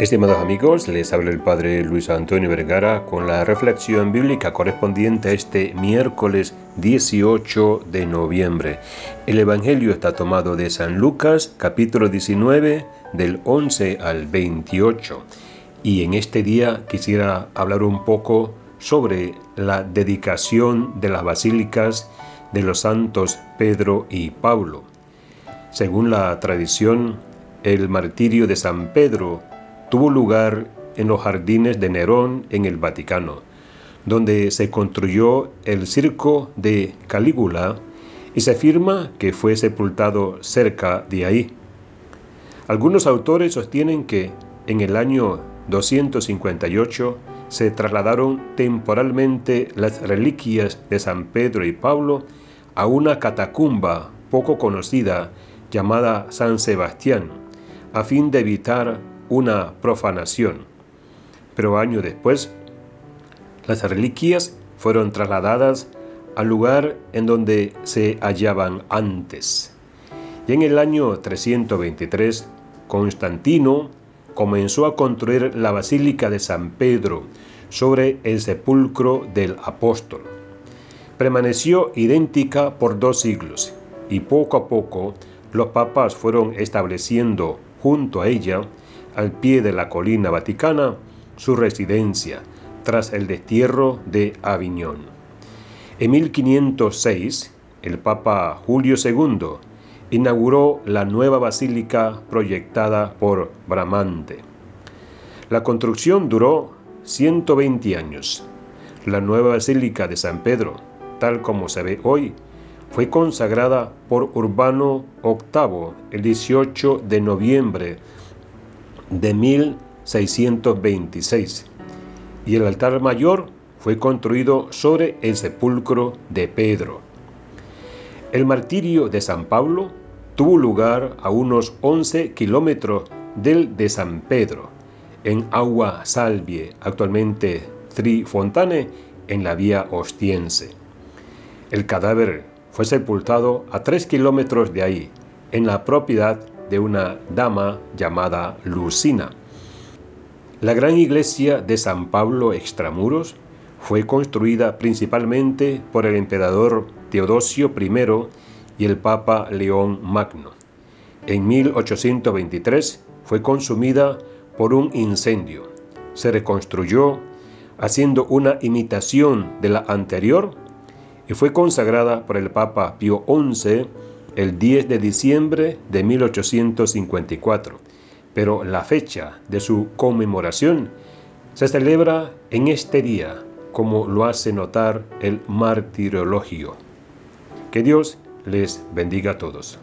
Estimados amigos, les habla el Padre Luis Antonio Vergara con la reflexión bíblica correspondiente a este miércoles 18 de noviembre. El Evangelio está tomado de San Lucas, capítulo 19, del 11 al 28. Y en este día quisiera hablar un poco sobre la dedicación de las basílicas de los santos Pedro y Pablo. Según la tradición, el martirio de San Pedro tuvo lugar en los jardines de Nerón en el Vaticano, donde se construyó el circo de Calígula y se afirma que fue sepultado cerca de ahí. Algunos autores sostienen que en el año 258 se trasladaron temporalmente las reliquias de San Pedro y Pablo a una catacumba poco conocida llamada San Sebastián, a fin de evitar una profanación. Pero años después, las reliquias fueron trasladadas al lugar en donde se hallaban antes. Y en el año 323, Constantino comenzó a construir la Basílica de San Pedro sobre el sepulcro del apóstol. Permaneció idéntica por dos siglos y poco a poco los papas fueron estableciendo junto a ella al pie de la colina vaticana su residencia tras el destierro de Aviñón. En 1506, el Papa Julio II inauguró la nueva basílica proyectada por Bramante. La construcción duró 120 años. La nueva basílica de San Pedro, tal como se ve hoy, fue consagrada por Urbano VIII el 18 de noviembre de 1626 y el altar mayor fue construido sobre el sepulcro de Pedro. El martirio de San Pablo tuvo lugar a unos 11 kilómetros del de San Pedro, en Agua Salvie, actualmente Trifontane, en la vía Ostiense. El cadáver fue sepultado a 3 kilómetros de ahí, en la propiedad de una dama llamada Lucina. La gran iglesia de San Pablo Extramuros fue construida principalmente por el emperador Teodosio I y el Papa León Magno. En 1823 fue consumida por un incendio. Se reconstruyó haciendo una imitación de la anterior y fue consagrada por el Papa Pío XI el 10 de diciembre de 1854, pero la fecha de su conmemoración se celebra en este día, como lo hace notar el martirologio. Que Dios les bendiga a todos.